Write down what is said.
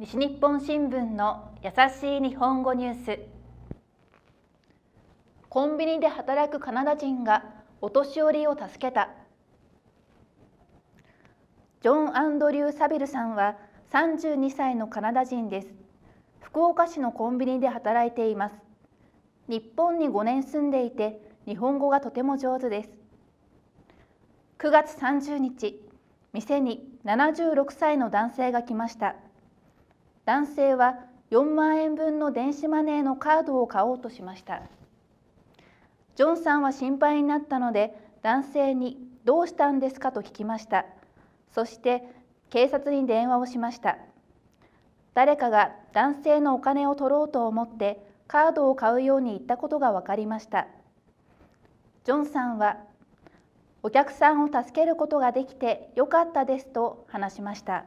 西日本新聞の優しい日本語ニュース。コンビニで働くカナダ人がお年寄りを助けた。ジョン・アンドリュー・サビルさんは32歳のカナダ人です。福岡市のコンビニで働いています。日本に5年住んでいて日本語がとても上手です。9月30日店に76歳の男性が来ました。男性は4万円分の電子マネーのカードを買おうとしました。ジョンさんは心配になったので男性に「どうしたんですか?」と聞きました。そして警察に電話をしました。誰かが男性のお金を取ろうと思ってカードを買うように言ったことが分かりました。ジョンさんはお客さんを助けることができてよかったですと話しました。